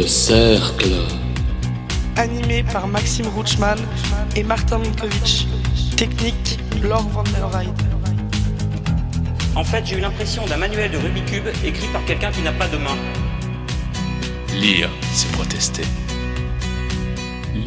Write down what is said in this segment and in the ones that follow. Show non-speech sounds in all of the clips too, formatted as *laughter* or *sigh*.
Le cercle. Animé par Maxime Rutschmann et Martin Minkovic. Technique, Laure Van der Weide. En fait, j'ai eu l'impression d'un manuel de Rubik's Cube écrit par quelqu'un qui n'a pas de main. Lire, c'est protester.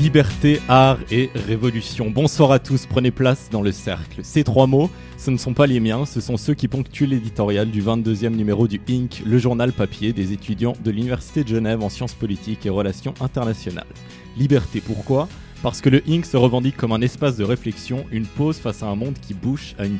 Liberté, art et révolution. Bonsoir à tous, prenez place dans le cercle. Ces trois mots, ce ne sont pas les miens, ce sont ceux qui ponctuent l'éditorial du 22e numéro du Inc., le journal papier des étudiants de l'Université de Genève en sciences politiques et relations internationales. Liberté, pourquoi? Parce que le Inc. se revendique comme un espace de réflexion, une pause face à un monde qui bouge à une,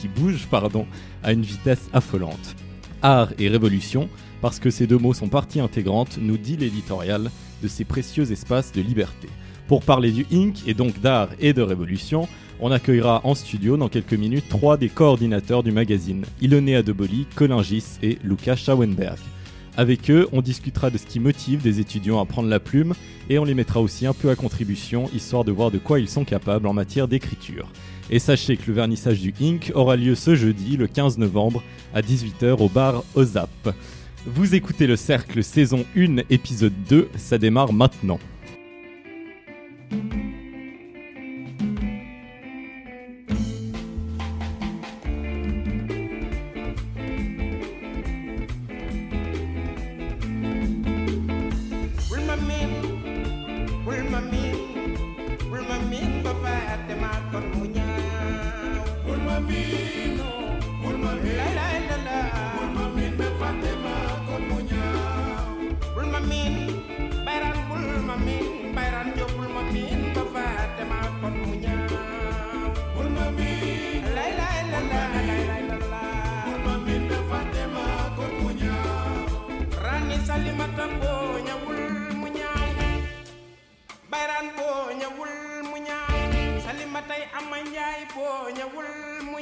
qui bouge, pardon, à une vitesse affolante. Art et révolution, parce que ces deux mots sont partie intégrante, nous dit l'éditorial, de ces précieux espaces de liberté. Pour parler du Inc. et donc d'art et de révolution, on accueillera en studio dans quelques minutes trois des coordinateurs du magazine, Iloné Adeboli, Colin Gis et Lucas Schauenberg. Avec eux, on discutera de ce qui motive des étudiants à prendre la plume et on les mettra aussi un peu à contribution, histoire de voir de quoi ils sont capables en matière d'écriture. Et sachez que le vernissage du Inc. aura lieu ce jeudi, le 15 novembre, à 18h au bar Ozap. Vous écoutez le Cercle saison 1 épisode 2, ça démarre maintenant. Bye. tay ama njaay boo mu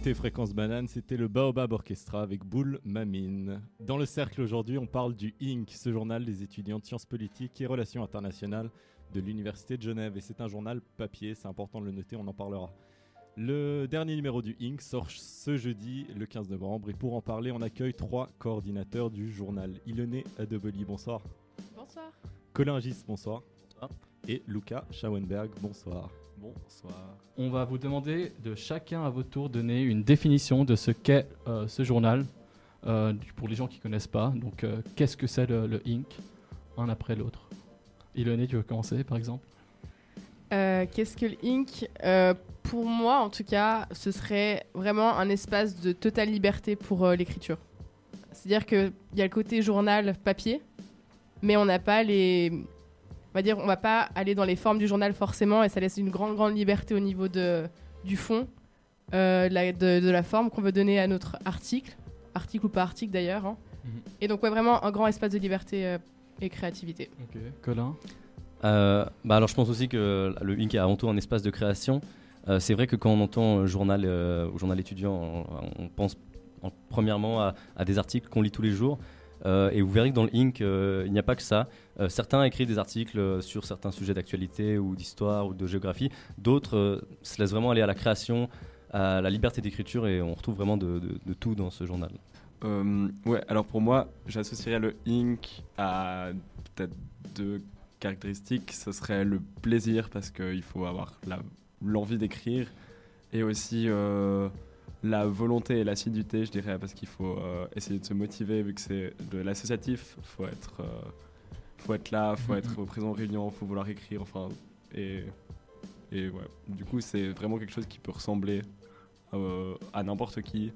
écoutez Fréquence Banane, c'était le Baobab Orchestra avec Boule Mamine. Dans le cercle aujourd'hui, on parle du INC, ce journal des étudiants de sciences politiques et relations internationales de l'Université de Genève. Et c'est un journal papier, c'est important de le noter, on en parlera. Le dernier numéro du INC sort ce jeudi, le 15 novembre. Et pour en parler, on accueille trois coordinateurs du journal. Iloné Adeboli, bonsoir. Bonsoir. Colin Gis, bonsoir. Et Luca Schauenberg, bonsoir. Bonsoir. On va vous demander de chacun à votre tour donner une définition de ce qu'est euh, ce journal euh, pour les gens qui connaissent pas. Donc, euh, qu'est-ce que c'est le, le Inc Un après l'autre? Iloné, tu veux commencer par exemple? Euh, Qu'est-ce que le Inc Euh, Pour moi, en tout cas, ce serait vraiment un espace de totale liberté pour euh, l'écriture. C'est-à-dire qu'il y a le côté journal papier, mais on n'a pas les. On va dire, on va pas aller dans les formes du journal forcément, et ça laisse une grande, grande liberté au niveau de, du fond, euh, de, la, de- de la forme qu'on veut donner à notre article, article ou pas article d'ailleurs. hein. Mhm. Et donc, ouais, vraiment un grand espace de liberté euh, et créativité. Ok. Colin? Euh, bah alors je pense aussi que le Inc est avant tout un espace de création. Euh, c'est vrai que quand on entend journal euh, ou journal étudiant, on, on pense en- premièrement à, à des articles qu'on lit tous les jours. Euh, et vous verrez que dans le Inc, euh, il n'y a pas que ça. Euh, certains écrivent des articles sur certains sujets d'actualité ou d'histoire ou de géographie. D'autres se laissent vraiment aller à la création, à la liberté d'écriture et on retrouve vraiment de, tout dans ce journal. Ouais, alors pour moi, j'associerais le Inc à peut-être deux caractéristiques. Ce serait le plaisir parce qu'il faut avoir l'envie d'écrire et aussi la volonté et l'assiduité, je dirais, parce qu'il faut euh, essayer de se motiver vu que c'est de l'associatif. Il faut être, euh, faut être là, faut être présent en réunion, faut vouloir écrire, enfin. Et, et ouais, du coup, c'est vraiment quelque chose qui peut ressembler euh, à n'importe qui.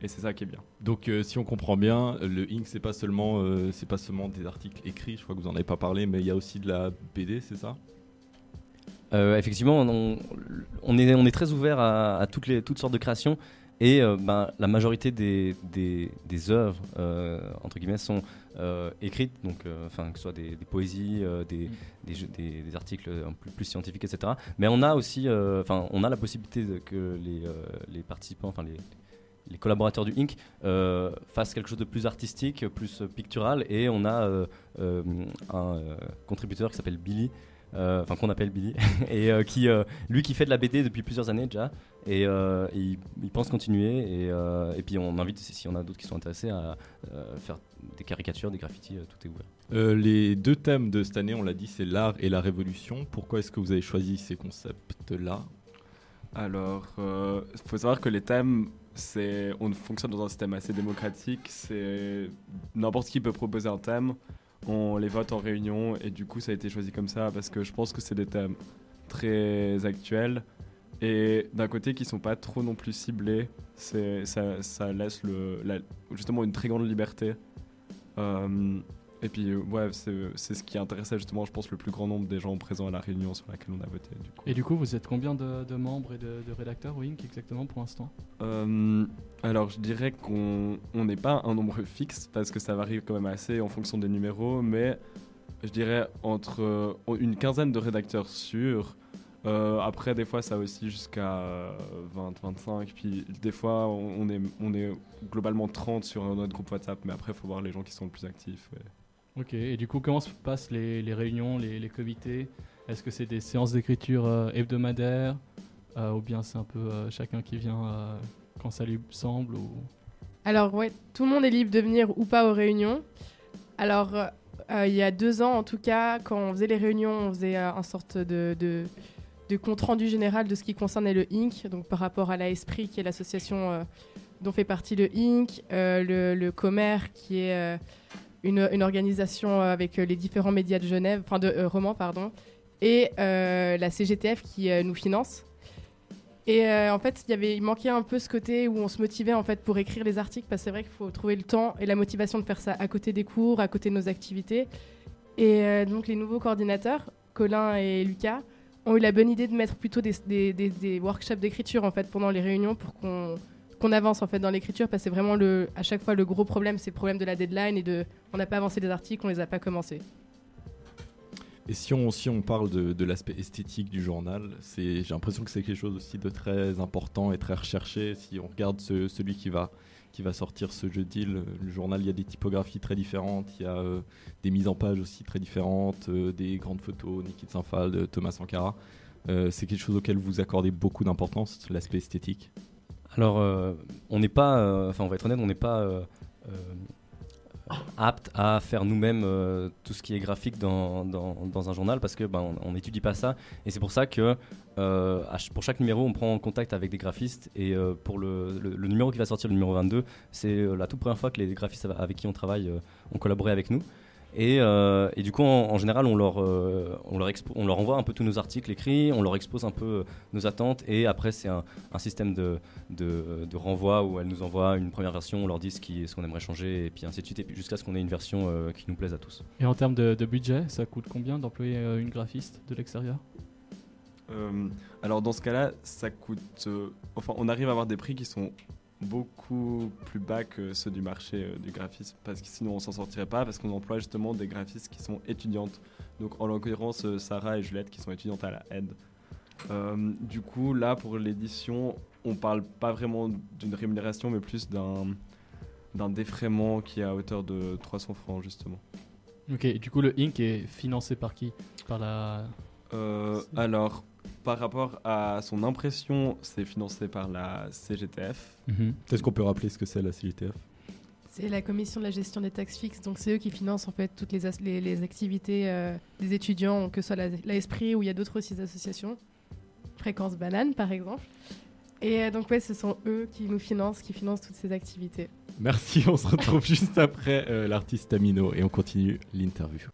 Et c'est ça qui est bien. Donc, si on comprend bien, le Inc, c'est pas seulement, c'est pas seulement des articles écrits. Je crois que vous en avez pas parlé, mais il y a aussi de la BD, c'est ça? Euh, effectivement, on, est, très ouvert à, toutes, sortes de créations et euh, ben, la majorité des, œuvres, euh, entre guillemets, sont écrites, donc, que ce soit des, poésies, des, des, articles peu plus scientifiques, etc. Mais on a aussi, enfin, on a la possibilité que les, participants, enfin, les, collaborateurs du Inc. fassent quelque chose de plus artistique, plus pictural, et on a un contributeur qui s'appelle Billy, enfin qu'on appelle Billy, *laughs* et euh, qui, euh, lui qui fait de la BD depuis plusieurs années déjà, et, euh, et il, il pense continuer, et, euh, et puis on invite, si si on a d'autres qui sont intéressés, à euh, faire des caricatures, des graffitis, euh, tout est ouvert. Euh, Les deux thèmes de cette année, on l'a dit, c'est l'art et la révolution. Pourquoi est-ce que vous avez choisi ces concepts-là? Alors, il faut savoir que les thèmes, c'est, on fonctionne dans un système assez démocratique. C'est n'importe qui peut proposer un thème, on les vote en réunion et du coup ça a été choisi comme ça parce que je pense que c'est des thèmes très actuels et d'un côté qui sont pas trop non plus ciblés. Ça, ça laisse le, la- justement une très grande liberté. Euh, et puis euh, ouais, c'est c'est ce qui intéressait justement, je pense, le plus grand nombre des gens présents à la réunion sur laquelle on a voté. Du coup. Et du coup, vous êtes combien de, de membres et de, de rédacteurs Inc exactement pour l'instant? Euh, alors, je dirais qu'on on n'est pas un nombre fixe parce que ça varie quand même assez en fonction des numéros, mais je dirais entre euh, une quinzaine de rédacteurs sûrs. Euh, après, des fois, ça aussi jusqu'à 20-25. Puis des fois, on, on est, on est globalement 30 sur notre groupe WhatsApp, mais après, il faut voir les gens qui sont le plus actifs. ouais. Ok, et du coup, comment se passent les, les réunions, les, les comités? Est-ce que c'est des séances d'écriture euh, hebdomadaires euh, Ou bien c'est un peu euh, chacun qui vient quand ça lui semble ou... Alors ouais, tout le monde est libre de venir ou pas aux réunions. Alors il y a deux ans en tout cas, quand on faisait les réunions, on faisait euh, un sorte de, de, de compte rendu général de ce qui concernait le Inc. Donc par rapport à la qui est l'association dont fait partie le Inc. le, le Commer qui est une, organisation euh, avec euh, les différents médias de Genève, enfin de euh, romans pardon. et la CGTF qui nous finance. Et en fait, y avait, il manquait un peu ce côté où on se motivait en fait pour écrire les articles, parce que c'est vrai qu'il faut trouver le temps et la motivation de faire ça à côté des cours, à côté de nos activités. Et donc les nouveaux coordinateurs, Colin et Lucas, ont eu la bonne idée de mettre plutôt des- des- des workshops d'écriture en fait pendant les réunions pour qu'on qu'on avance en fait dans l'écriture, parce que c'est vraiment le, à chaque fois le gros problème, c'est le problème de la deadline et de, on n'a pas avancé les articles, on les a pas commencés. Et si on, si on parle de, de l'aspect esthétique du journal, c'est- j'ai l'impression que c'est quelque chose aussi de très important et très recherché. Si on regarde ce- celui qui va, qui va sortir ce jeudi, le, le journal, il y a des typographies très différentes, il y a euh, des mises en page aussi très différentes, euh, des grandes photos, Niki de Saint-Phal, de Thomas Sankara. Euh, c'est quelque chose auquel vous accordez beaucoup d'importance, l'aspect esthétique? Alors, euh, on n'est pas, euh, enfin, on va être honnête, on n'est pas euh, apte à faire nous-mêmes tout ce qui est graphique dans, un journal parce que ben, on n'étudie pas ça. Et c'est pour ça que pour chaque numéro, on prend contact avec des graphistes. Et pour le, numéro qui va sortir, le numéro 22, c'est la toute première fois que les graphistes av- avec qui on travaille ont collaboré avec nous. Et, euh, et du coup, en, en général, on leur, euh, on, leur expo- on leur envoie un peu tous nos articles écrits, on leur expose un peu euh, nos attentes, et après, c'est un, un système de, de, de renvoi où elles nous envoient une première version, on leur dit ce qui- ce qu'on aimerait changer, et puis ainsi de suite, et puis jusqu'à ce qu'on ait une version euh, qui nous plaise à tous. Et en termes de, de budget, ça coûte combien d'employer euh, une graphiste de l'extérieur? Euh, alors dans ce cas-là, ça coûte. euh, enfin, on arrive à avoir des prix qui sont beaucoup plus bas que ceux du marché euh, du graphisme, parce que sinon on s'en sortirait pas, parce qu'on emploie justement des graphistes qui sont étudiantes. Donc en l'occurrence, euh, Sarah et Juliette qui sont étudiantes à la aide. Euh, du coup, là pour l'édition, on parle pas vraiment d'une rémunération, mais plus d'un d'un défraiement qui est à hauteur de 300 francs justement. Ok, et du coup, le Inc est financé par qui? Par la. Alors, par rapport à son impression, c'est financé par la CGTF. Est-ce qu'on peut rappeler ce que c'est la CGTF C'est la commission de la gestion des taxes fixes, donc c'est eux qui financent en fait toutes les, as- les, les activités euh, des étudiants, que ce soit la, la ou il y a d'autres aussi associations, Fréquence Banane par exemple. Et euh, donc ouais, ce sont eux qui nous financent, qui financent toutes ces activités. Merci, on se retrouve *laughs* juste après euh, l'artiste Amino et on continue l'interview.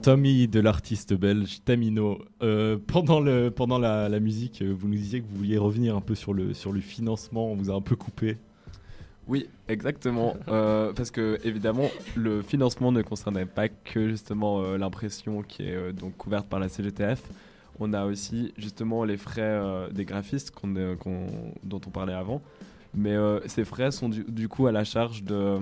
Tommy de l'artiste belge Tamino. Euh, pendant le, pendant la, musique, euh, vous nous disiez que vous vouliez revenir un peu sur le, sur le financement. On vous a un peu coupé. Oui, exactement. Euh, parce que évidemment, le financement ne concernait pas que justement l'impression qui est donc couverte par la CGTF. On a aussi justement les frais des graphistes dont on parlait avant. Mais ces frais sont du, coup à la charge de,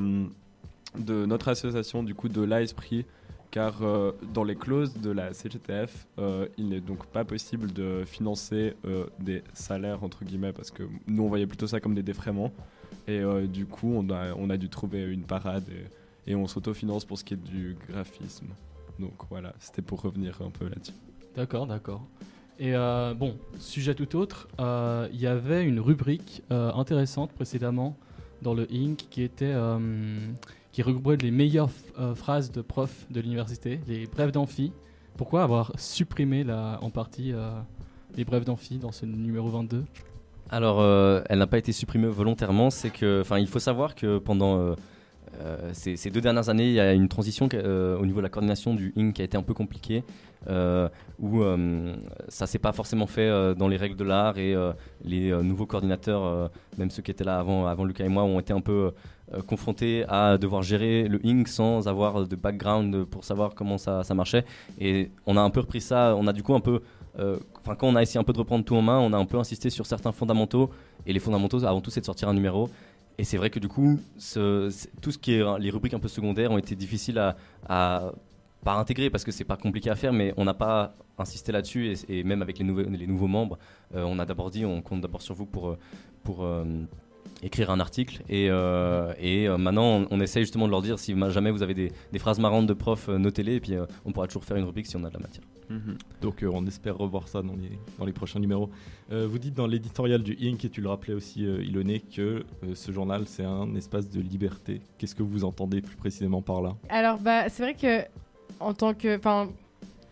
de notre association, du coup de l'AESPRI, car euh, dans les clauses de la CGTF, euh, il n'est donc pas possible de financer euh, des salaires, entre guillemets, parce que nous on voyait plutôt ça comme des défraiements. Et du coup, on a, dû trouver une parade et, et on s'autofinance pour ce qui est du graphisme. Donc voilà, c'était pour revenir un peu là-dessus. D'accord, d'accord. Et bon, sujet tout autre, il y avait une rubrique intéressante précédemment dans le Inc qui était qui regroupait les meilleures euh, phrases de profs de l'université, les brèves d'amphi. Pourquoi avoir supprimé la, en partie euh, les brèves d'amphi dans ce numéro 22 Alors, euh, elle n'a pas été supprimée volontairement. C'est que, enfin, il faut savoir que pendant ces, ces deux dernières années, il y a une transition au niveau de la coordination du INC qui a été un peu compliquée, où ça s'est pas forcément fait dans les règles de l'art et les nouveaux coordinateurs, même ceux qui étaient là avant, avant Lucas et moi, ont été un peu euh, confrontés à devoir gérer le INC sans avoir de background pour savoir comment ça, ça marchait. Et on a un peu repris ça. On a du coup un peu euh, enfin, quand on a essayé un peu de reprendre tout en main, on a un peu insisté sur certains fondamentaux. Et les fondamentaux, avant tout, c'est de sortir un numéro. Et c'est vrai que du coup, ce- tout ce qui est les rubriques un peu secondaires ont été difficiles à, à intégrer parce que c'est pas compliqué à faire, mais on n'a pas insisté là-dessus. Et, même avec les, nouveaux les nouveaux membres, euh, on a d'abord dit on compte d'abord sur vous pour, pour écrire un article. Et, euh, et euh, maintenant, on, on essaye justement de leur dire si ma- jamais vous avez des, des phrases marrantes de profs, euh, notez-les. Et puis euh, on pourra toujours faire une rubrique si on a de la matière. Donc euh, on espère revoir ça dans les, dans les prochains numéros. Euh, vous dites dans l'éditorial du Inc, et tu le rappelais aussi euh, Iloné, que euh, ce journal c'est un espace de liberté. Qu'est-ce que vous entendez plus précisément par là? Alors, bah, c'est vrai que, en tant que. Enfin,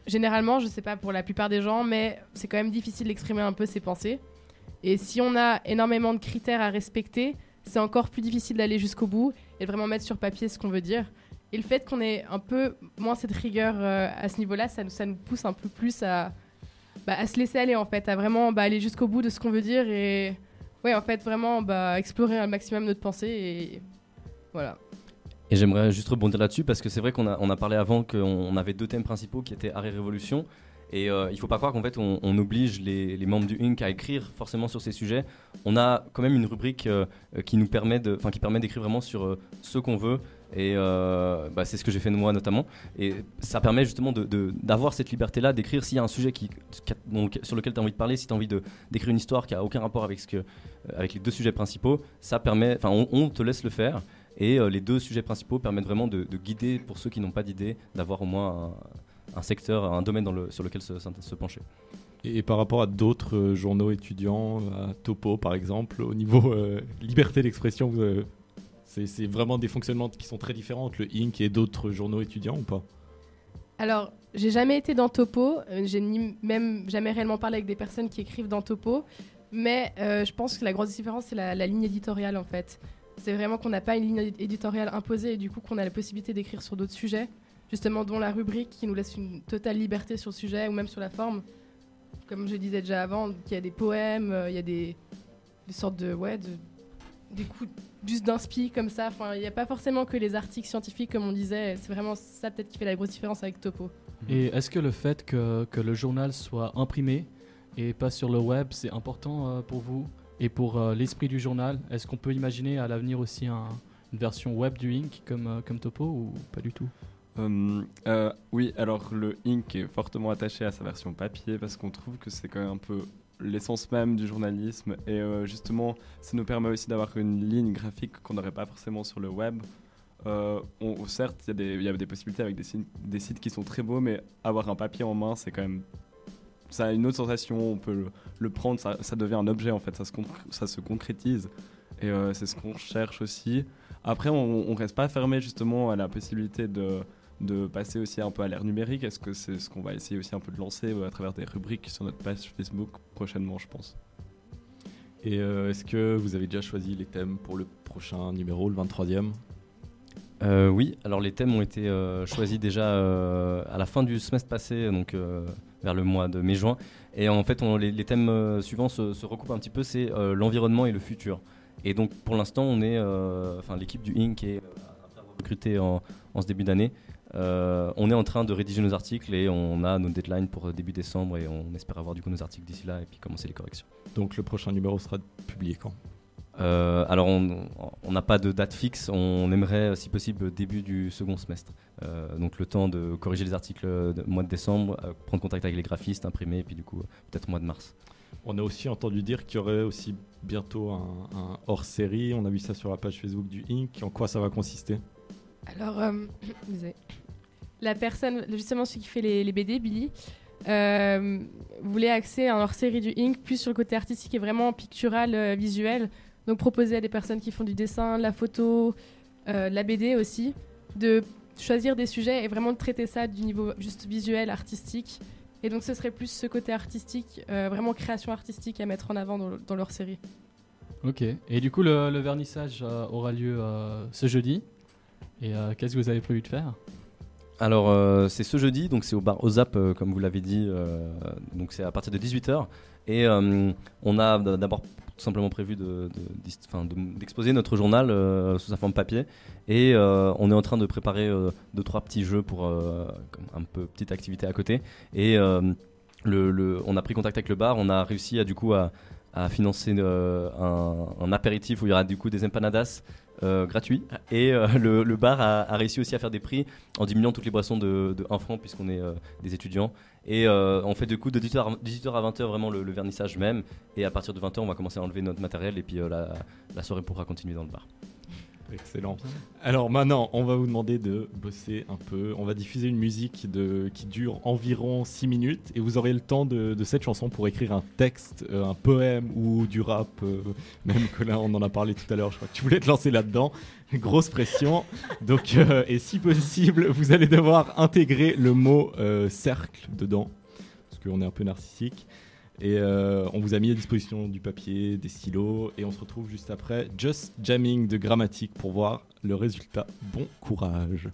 généralement, je sais pas pour la plupart des gens, mais c'est quand même difficile d'exprimer un peu ses pensées. Et si on a énormément de critères à respecter, c'est encore plus difficile d'aller jusqu'au bout et vraiment mettre sur papier ce qu'on veut dire. Et le fait qu'on ait un peu moins cette rigueur euh, à ce niveau-là, ça, nous- pousse un peu plus à, bah, à se laisser aller en fait, à vraiment bah, aller jusqu'au bout de ce qu'on veut dire et ouais, en fait, vraiment bah, explorer un maximum notre pensée et voilà. Et j'aimerais juste rebondir là-dessus parce que c'est vrai qu'on a, parlé avant qu'on on avait deux thèmes principaux qui étaient art et révolution. Et euh, il faut pas croire qu'en fait on, oblige les, membres du Inc à écrire forcément sur ces sujets. On a quand même une rubrique euh, euh, qui nous permet de, qui permet d'écrire vraiment sur ce qu'on veut. Et bah, c'est ce que j'ai fait de moi notamment. Et ça permet justement d'avoir cette liberté-là, d'écrire s'il y a un sujet qui, dont- sur lequel tu as envie de parler, si tu as envie d'écrire une histoire qui a aucun rapport avec, ce que, avec les deux sujets principaux, ça permet, on, on te laisse le faire. Et les deux sujets principaux permettent vraiment de, de guider, pour ceux qui n'ont pas d'idée, d'avoir au moins un secteur, un domaine dans le- sur lequel se, se pencher. Et par rapport à d'autres euh, journaux étudiants, à Topo par exemple, au niveau euh, liberté d'expression, euh, c'est c'est vraiment des fonctionnements qui sont très différents entre le Inc et d'autres journaux étudiants ou pas? Alors, j'ai jamais été dans Topo, euh, j'ai ni même jamais réellement parlé avec des personnes qui écrivent dans Topo, mais euh, je pense que la grosse différence, c'est la, la ligne éditoriale en fait. C'est vraiment qu'on n'a pas une ligne éditoriale imposée et du coup qu'on a la possibilité d'écrire sur d'autres sujets, justement dont la rubrique qui nous laisse une totale liberté sur le sujet ou même sur la forme. Comme je disais déjà avant, il y a des poèmes, euh, il y a des, sortes de... Ouais, de des coups juste d'inspi comme ça. Enfin, il n'y a pas forcément que les articles scientifiques comme on disait. C'est vraiment ça peut-être qui fait la grosse différence avec Topo. Et est-ce que le fait que, que le journal soit imprimé et pas sur le web, c'est important euh, pour vous et pour euh, l'esprit du journal? Est-ce qu'on peut imaginer à l'avenir aussi un- une version web du Inc comme, euh, comme Topo ou pas du tout? Hum, euh, oui, alors le Inc est fortement attaché à sa version papier parce qu'on trouve que c'est quand même un peu l'essence même du journalisme et euh, justement ça nous permet aussi d'avoir une ligne graphique qu'on n'aurait pas forcément sur le web. Euh, certes, il y, y a des possibilités avec des sites, qui sont très beaux, mais avoir un papier en main, c'est quand même ça a une autre sensation. On peut le, prendre, ça, devient un objet en fait, ça se, ça se concrétise et c'est ce qu'on cherche aussi. Après, on, on reste pas fermé justement à la possibilité de de passer aussi un peu à l'ère numérique. Est-ce que c'est ce qu'on va essayer aussi un peu de lancer euh, à travers des rubriques sur notre page Facebook prochainement, je pense? Et euh, est-ce que vous avez déjà choisi les thèmes pour le prochain numéro, le 23e Euh, oui, alors les thèmes ont été euh, choisis déjà euh, à la fin du semestre passé, donc euh, vers le mois de mai-juin. Et en fait, on- les, les thèmes suivants se, se recoupent un petit peu, c'est euh, l'environnement et le futur. Et donc pour l'instant, on est, euh, enfin l'équipe du Inc. est euh, après avoir recruté en, en ce début d'année. Euh, on est en train de rédiger nos articles et on a nos deadlines pour début décembre et on espère avoir du coup nos articles d'ici là et puis commencer les corrections. Donc le prochain numéro sera publié quand? Euh, alors, on n'a pas de date fixe. On aimerait, si possible, début du second semestre. Euh, donc, le temps de corriger les articles de mois de décembre, euh, prendre contact avec les graphistes, imprimer, et puis du coup, peut-être mois de mars. On a aussi entendu dire qu'il y aurait aussi bientôt un, un hors-série. On a vu ça sur la page Facebook du Inc. En quoi ça va consister? Alors, euh, *clears throat* la personne, justement celui qui fait les, les BD, Billy, euh, voulait axer un hors-série du Inc. plus sur le côté artistique et vraiment pictural, euh, visuel. Donc proposer à des personnes qui font du dessin, de la photo, euh, de la BD aussi, de choisir des sujets et vraiment de traiter ça du niveau juste visuel, artistique. Et donc ce serait plus ce côté artistique, euh, vraiment création artistique à mettre en avant dans, le- dans leur série. Ok. Et du coup, le, le vernissage euh, aura lieu euh, ce jeudi. Et euh, qu'est-ce que vous avez prévu de faire? Alors, euh, c'est ce jeudi, donc c'est au bar Ozap, euh, comme vous l'avez dit. donc, c'est à partir de 18h. Et on a d'abord tout simplement prévu de- de- d'exposer notre journal sous sa forme papier. Et on est en train de préparer deux, trois petits jeux pour un peu petite activité à côté. Et le, on a pris contact avec le bar. On a réussi à, du coup, à, financer un, un apéritif où il y aura du coup des empanadas. Euh, gratuits et euh, le, bar a, réussi aussi à faire des prix en diminuant toutes les boissons de, de 1 franc puisqu'on est euh, des étudiants. Et on fait du coup de 18h à, 18h à 20h vraiment le, vernissage même. Et à partir de 20h on va commencer à enlever notre matériel. Et puis la soirée pourra continuer dans le bar. Excellent. Alors maintenant, on va vous demander de bosser un peu. On va diffuser une musique de, qui dure environ 6 minutes et vous aurez le temps de, de cette chanson pour écrire un texte, euh, un poème ou du rap. euh, même que là, on en a parlé tout à l'heure. Je crois que tu voulais te lancer là-dedans. Grosse pression. Donc, euh, et si possible, vous allez devoir intégrer le mot cercle dedans parce qu'on est un peu narcissique. Et euh, on vous a mis à disposition du papier, des stylos, et on se retrouve juste après Just Jamming de Grammatique pour voir le résultat. Bon courage.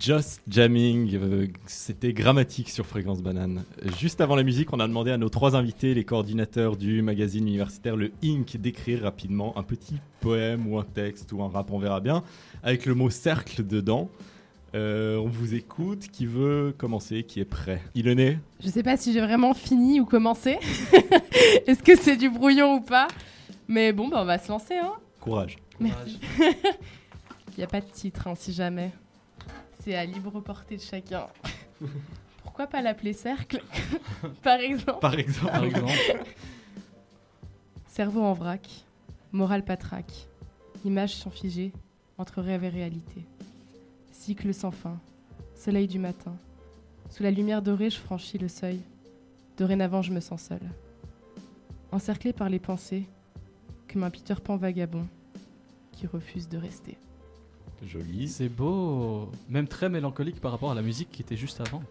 Just Jamming, euh, c'était grammatique sur Fréquence Banane. Juste avant la musique, on a demandé à nos trois invités, les coordinateurs du magazine universitaire Le Inc, d'écrire rapidement un petit poème ou un texte ou un rap, on verra bien, avec le mot cercle dedans. Euh, on vous écoute. Qui veut commencer? Qui est prêt? Iloné Je sais pas si j'ai vraiment fini ou commencé. *laughs* Est-ce que c'est du brouillon ou pas? Mais bon, bah, on va se lancer. Hein. Courage. Merci. *laughs* Il n'y a pas de titre, hein, si jamais. C'est à libre portée de chacun. *laughs* Pourquoi pas l'appeler cercle *laughs* Par exemple? Par exemple. Par exemple. Cerveau en vrac, morale patraque, images sont figées entre rêve et réalité. Cycle sans fin, soleil du matin. Sous la lumière dorée, je franchis le seuil. Dorénavant, je me sens seule. Encerclée par les pensées, comme un Peter Pan vagabond qui refuse de rester. Joli. C'est beau. Même très mélancolique par rapport à la musique qui était juste avant.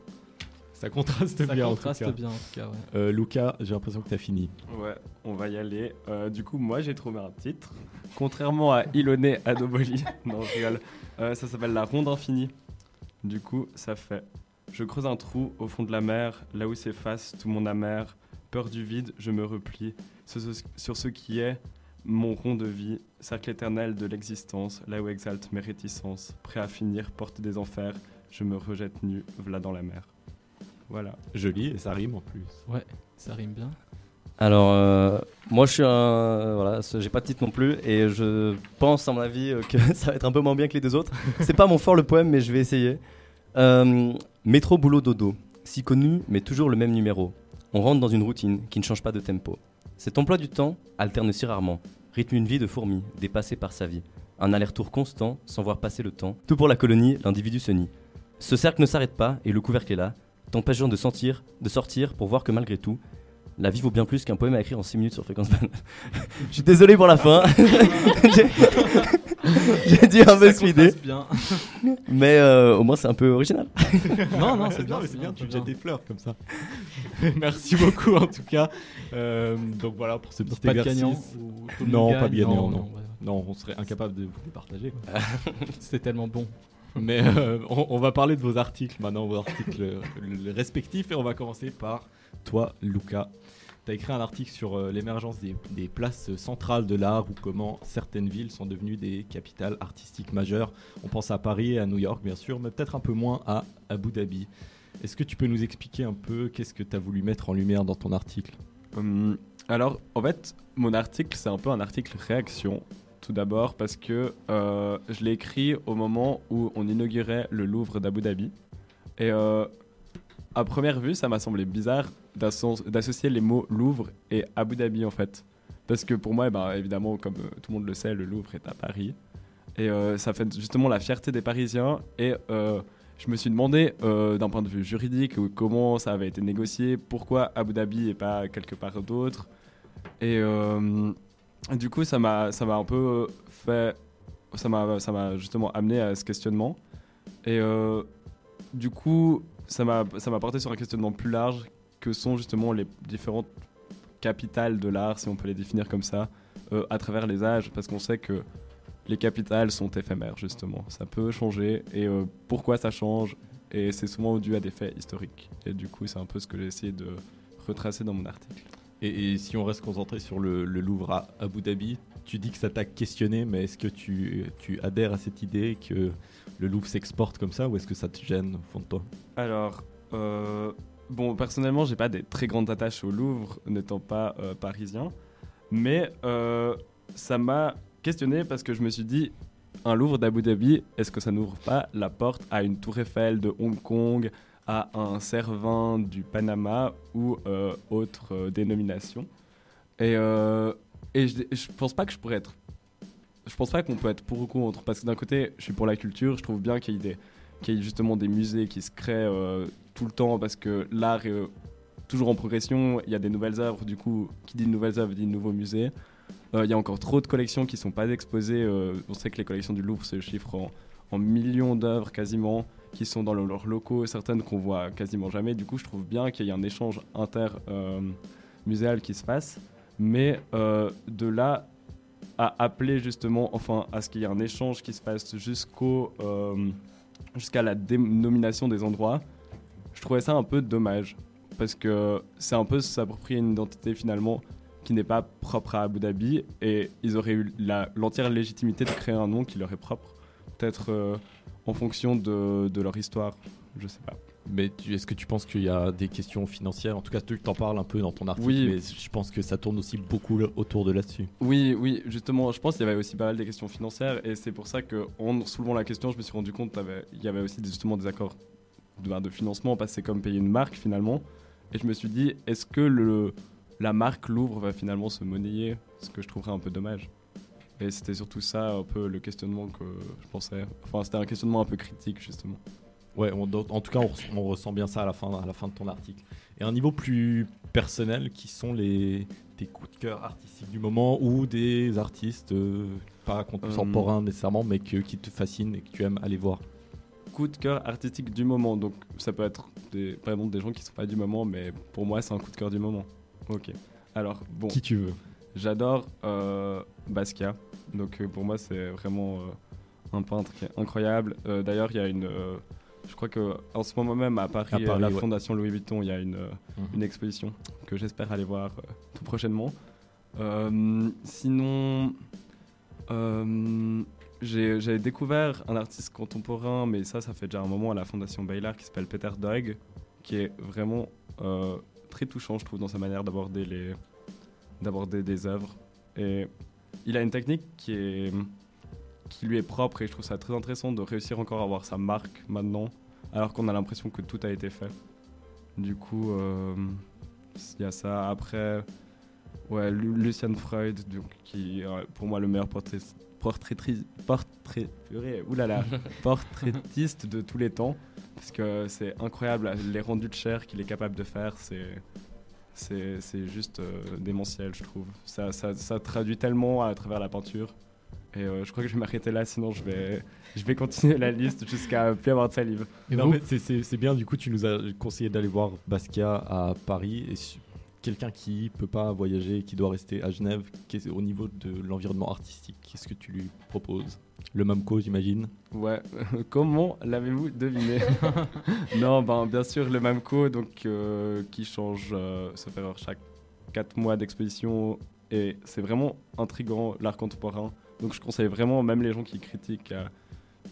Ça contraste Ça bien contraste en tout cas. bien en tout cas. ouais. Euh, Lucas, j'ai l'impression que tu as fini. Ouais, on va y aller. Euh, du coup, moi, j'ai trouvé un titre. Contrairement à Iloné Adoboli, *laughs* non, je rigole. Euh, ça s'appelle La Ronde Infinie. Du coup, ça fait Je creuse un trou au fond de la mer, là où s'efface tout mon amer. Peur du vide, je me replie sur ce, sur ce qui est mon rond de vie, cercle éternel de l'existence, là où exalte mes réticences. Prêt à finir, porte des enfers, je me rejette nu, v'là dans la mer. Voilà. Joli et ça rime en plus. Ouais, ça rime bien. Alors, euh, moi je suis un. Voilà, ce- j'ai pas de titre non plus et je pense, à mon avis, euh, que *laughs* ça va être un peu moins bien que les deux autres. *laughs* C'est pas mon fort le poème, mais je vais essayer. Euh, métro, boulot, dodo. Si connu, mais toujours le même numéro. On rentre dans une routine qui ne change pas de tempo. Cet emploi du temps alterne si rarement, rythme une vie de fourmi, dépassée par sa vie. Un aller-retour constant, sans voir passer le temps. Tout pour la colonie, l'individu se nie. Ce cercle ne s'arrête pas et le couvercle est là, t'empêchant de sentir, de sortir pour voir que malgré tout, la vie vaut bien plus qu'un poème à écrire en 6 minutes sur fréquence banane. *laughs* Je suis désolé pour la fin. *laughs* *laughs* J'ai- dit un peu bien. mais euh, au moins c'est un peu original. non, non, c'est bien. mais c'est c'est bien, tu c'est me jettes des fleurs comme ça. Merci beaucoup en tout cas. Euh, donc voilà pour ce petit Pas de exercice. gagnant ou Non, pas de gagnant, non. ouais. Non, on serait incapable de vous les partager. C'était tellement bon. Mais euh, on, on va parler de vos articles maintenant, vos articles le- respectifs, et on va commencer par toi, Luca. Tu as écrit un article sur euh, l'émergence des, places centrales de l'art ou comment certaines villes sont devenues des capitales artistiques majeures. On pense à Paris et à New York, bien sûr, mais peut-être un peu moins à Abu Dhabi. Est-ce que tu peux nous expliquer un peu qu'est-ce que tu as voulu mettre en lumière dans ton article? Hum, alors, en fait, mon article, c'est un peu un article réaction, tout d'abord, parce que euh, je l'ai écrit au moment où on inaugurait le Louvre d'Abu Dhabi. Et euh, à première vue, ça m'a semblé bizarre d'asso- d'associer les mots Louvre et Abu Dhabi, en fait. Parce que pour moi, eh ben, évidemment, comme euh, tout le monde le sait, le Louvre est à Paris. Et euh, ça fait justement la fierté des Parisiens. Et euh, je me suis demandé, d'un point de vue juridique, comment ça avait été négocié, pourquoi Abu Dhabi et pas quelque part d'autre. Et du coup, ça m'a un peu fait. Ça m'a justement amené à ce questionnement. Et du coup, ça m'a porté sur un questionnement plus large que sont justement les différentes capitales de l'art, si on peut les définir comme ça, euh, à travers les âges, parce qu'on sait que les capitales sont éphémères, justement. Ça peut changer, et euh, pourquoi ça change, et c'est souvent dû à des faits historiques. Et du coup, c'est un peu ce que j'ai essayé de retracer dans mon article. et, si on reste concentré sur le Louvre à Abu Dhabi, tu dis que ça t'a questionné, mais est-ce que tu, tu adhères à cette idée que le Louvre s'exporte comme ça ou est-ce que ça te gêne au fond de toi? Alors, euh, bon, personnellement, j'ai pas des très grandes attaches au Louvre, n'étant pas euh, parisien, mais euh, ça m'a questionné parce que je me suis dit, un Louvre d'Abu Dhabi, est-ce que ça n'ouvre pas la porte à une Tour Eiffel de Hong Kong, à un Cervin du Panama ou euh, autre dénomination? Et, et je, je pense pas que je pourrais être. Je pense pas qu'on peut être pour ou contre, parce que d'un côté, je suis pour la culture, je trouve bien qu'il y ait justement des musées qui se créent euh, tout le temps parce que l'art est euh, toujours en progression, il y a des nouvelles œuvres, du coup, qui dit nouvelles œuvres dit nouveaux musées. Euh, Il y a encore trop de collections qui sont pas exposées. on sait que les collections du Louvre se chiffrent en, en millions d'œuvres quasiment, qui sont dans le- leurs locaux, certaines qu'on voit quasiment jamais. Du coup, je trouve bien qu'il y ait un échange inter-muséal qui se fasse. Mais euh, de là à appeler justement, enfin, à ce qu'il y ait un échange qui se fasse jusqu'au euh, jusqu'à la dénomination des endroits, je trouvais ça un peu dommage. Parce que c'est un peu s'approprier une identité finalement qui n'est pas propre à Abu Dhabi et ils auraient eu l'entière légitimité de créer un nom qui leur est propre. Peut-être euh, en fonction de, de leur histoire, je sais pas. Mais est-ce que tu penses qu'il y a des questions financières? En tout cas, tu t'en parles un peu dans ton article, Oui. mais je pense que ça tourne aussi beaucoup autour de là-dessus. Oui, oui, justement, je pense qu'il y avait aussi pas mal des questions financières et c'est pour ça que en soulevant la question, je me suis rendu compte qu'il y avait aussi justement des accords de, ben, de financement parce que c'est comme payer une marque finalement. Et je me suis dit, est-ce que le, la marque Louvre va finalement se monnayer? Ce que je trouverais un peu dommage. Et c'était surtout ça un peu le questionnement que je pensais. Enfin, c'était un questionnement un peu critique justement. Ouais, on- en tout cas, on, res- on ressent bien ça à la, fin, à la fin de ton article. Et un niveau plus personnel, qui sont les, tes coups de cœur artistiques du moment ou des artistes, euh, pas contemporains nécessairement, mais que, qui te fascinent et que tu aimes aller voir coup de cœur artistique du moment. Donc ça peut être des, par exemple des gens qui sont pas du moment, mais pour moi c'est un coup de cœur du moment. Ok. Alors bon. Qui tu veux J'adore euh, Basquiat. Donc euh, pour moi c'est vraiment euh, un peintre qui est incroyable. Euh, D'ailleurs il y a une, euh, je crois que en ce moment même à Paris, À Paris, à la ouais. Fondation Louis Vuitton, il y a une, euh, Mhm. une exposition que j'espère aller voir euh, tout prochainement. Euh, sinon, euh, j'ai j'avais découvert un artiste contemporain, mais ça, ça fait déjà un moment à la Fondation Bayard qui s'appelle Peter Doig, qui est vraiment euh, très touchant, je trouve, dans sa manière d'aborder les d'aborder des œuvres. Et il a une technique qui est qui lui est propre et je trouve ça très intéressant de réussir encore à avoir sa marque maintenant, alors qu'on a l'impression que tout a été fait. Du coup, euh, il y a ça. Après, ouais, Lu- Lucian Freud, donc, qui est pour moi le meilleur portrait, portrait, purée, oulala, *laughs* portraitiste de tous les temps. Parce que c'est incroyable, les rendus de chair qu'il est capable de faire, c'est. C'est c'est juste euh, démentiel, je trouve. Ça, ça, ça traduit tellement à travers la peinture. Et euh, je crois que je vais m'arrêter là, sinon je vais, je vais continuer la liste jusqu'à plus avoir de salive. Non, mais c'est- c'est c'est bien, du coup, tu nous as conseillé d'aller voir Basquiat à Paris. Et su- quelqu'un qui peut pas voyager, qui doit rester à Genève, qu'est- au niveau de l'environnement artistique, qu'est-ce que tu lui proposes? Le Mamco, j'imagine Ouais, *laughs* comment l'avez-vous deviné? *laughs* Non, ben, bien sûr, le Mamco, donc, euh, qui change, euh, sauf erreur, chaque 4 mois d'exposition. Et c'est vraiment intriguant, l'art contemporain. Donc je conseille vraiment, même les gens qui critiquent, à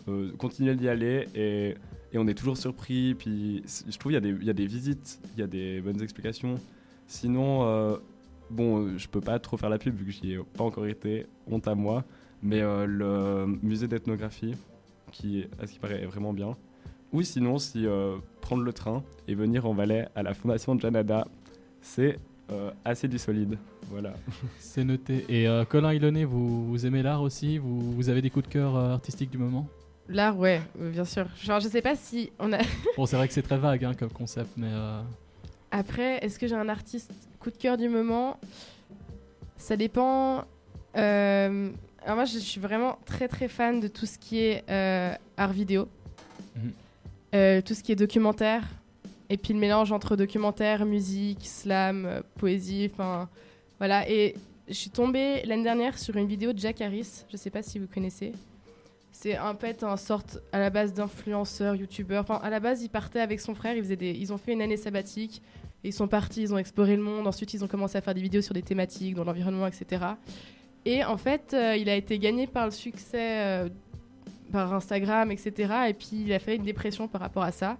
euh, continuer d'y aller. Et, et on est toujours surpris. Puis je trouve qu'il y, y a des visites, il y a des bonnes explications. Sinon, euh, bon, euh, je peux pas trop faire la pub vu que j'y ai pas encore été, honte à moi. Mais euh, le musée d'ethnographie, qui, à ce qui paraît, est vraiment bien. Ou sinon, si euh, prendre le train et venir en Valais à la fondation de Janada, c'est euh, assez du solide. Voilà. *laughs* C'est noté. Et euh, Colin Ilonnet, vous, vous aimez l'art aussi? Vous, vous avez des coups de cœur euh, artistiques du moment? L'art, ouais, euh, bien sûr. Genre, je sais pas si on a. *laughs* Bon, c'est vrai que c'est très vague hein, comme concept, mais euh, Après, est-ce que j'ai un artiste coup de cœur du moment? Ça dépend. Euh, Alors moi, je suis vraiment très très fan de tout ce qui est euh, art vidéo, Mhm. Euh, tout ce qui est documentaire, et puis le mélange entre documentaire, musique, slam, poésie, enfin voilà. Et je suis tombée l'année dernière sur une vidéo de Jack Harris, je sais pas si vous connaissez. C'est un fait un sorte à la base d'influenceur, youtubeur. Enfin, à la base, il partait avec son frère. Ils, des... ils ont fait une année sabbatique. Ils sont partis, ils ont exploré le monde. Ensuite, ils ont commencé à faire des vidéos sur des thématiques, dans l'environnement, etc. Et en fait, euh, il a été gagné par le succès, euh, par Instagram, etc. Et puis, il a fait une dépression par rapport à ça.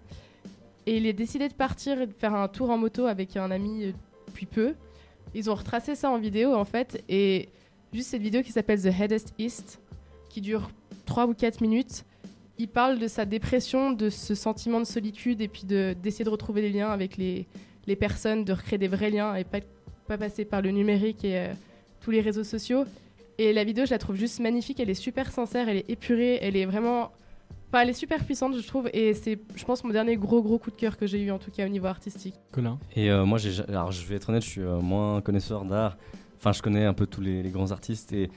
Et il a décidé de partir et de faire un tour en moto avec un ami euh, depuis peu. Ils ont retracé ça en vidéo, en fait. Et juste cette vidéo qui s'appelle The Headest East, qui dure 3 ou 4 minutes. Il parle de sa dépression, de ce sentiment de solitude et puis de- d'essayer de retrouver des liens avec les, les personnes, de recréer des vrais liens et pas, pas passer par le numérique et euh, tous les réseaux sociaux. Et la vidéo, je la trouve juste magnifique. Elle est super sincère, elle est épurée, elle est vraiment. Enfin, elle est super puissante, je trouve. Et c'est, je pense, mon dernier gros, gros coup de cœur que j'ai eu, en tout cas au niveau artistique. Colin Et euh, moi, j'ai, alors je vais être honnête, je suis euh, moins connaisseur d'art. Enfin, je connais un peu tous les, les grands artistes et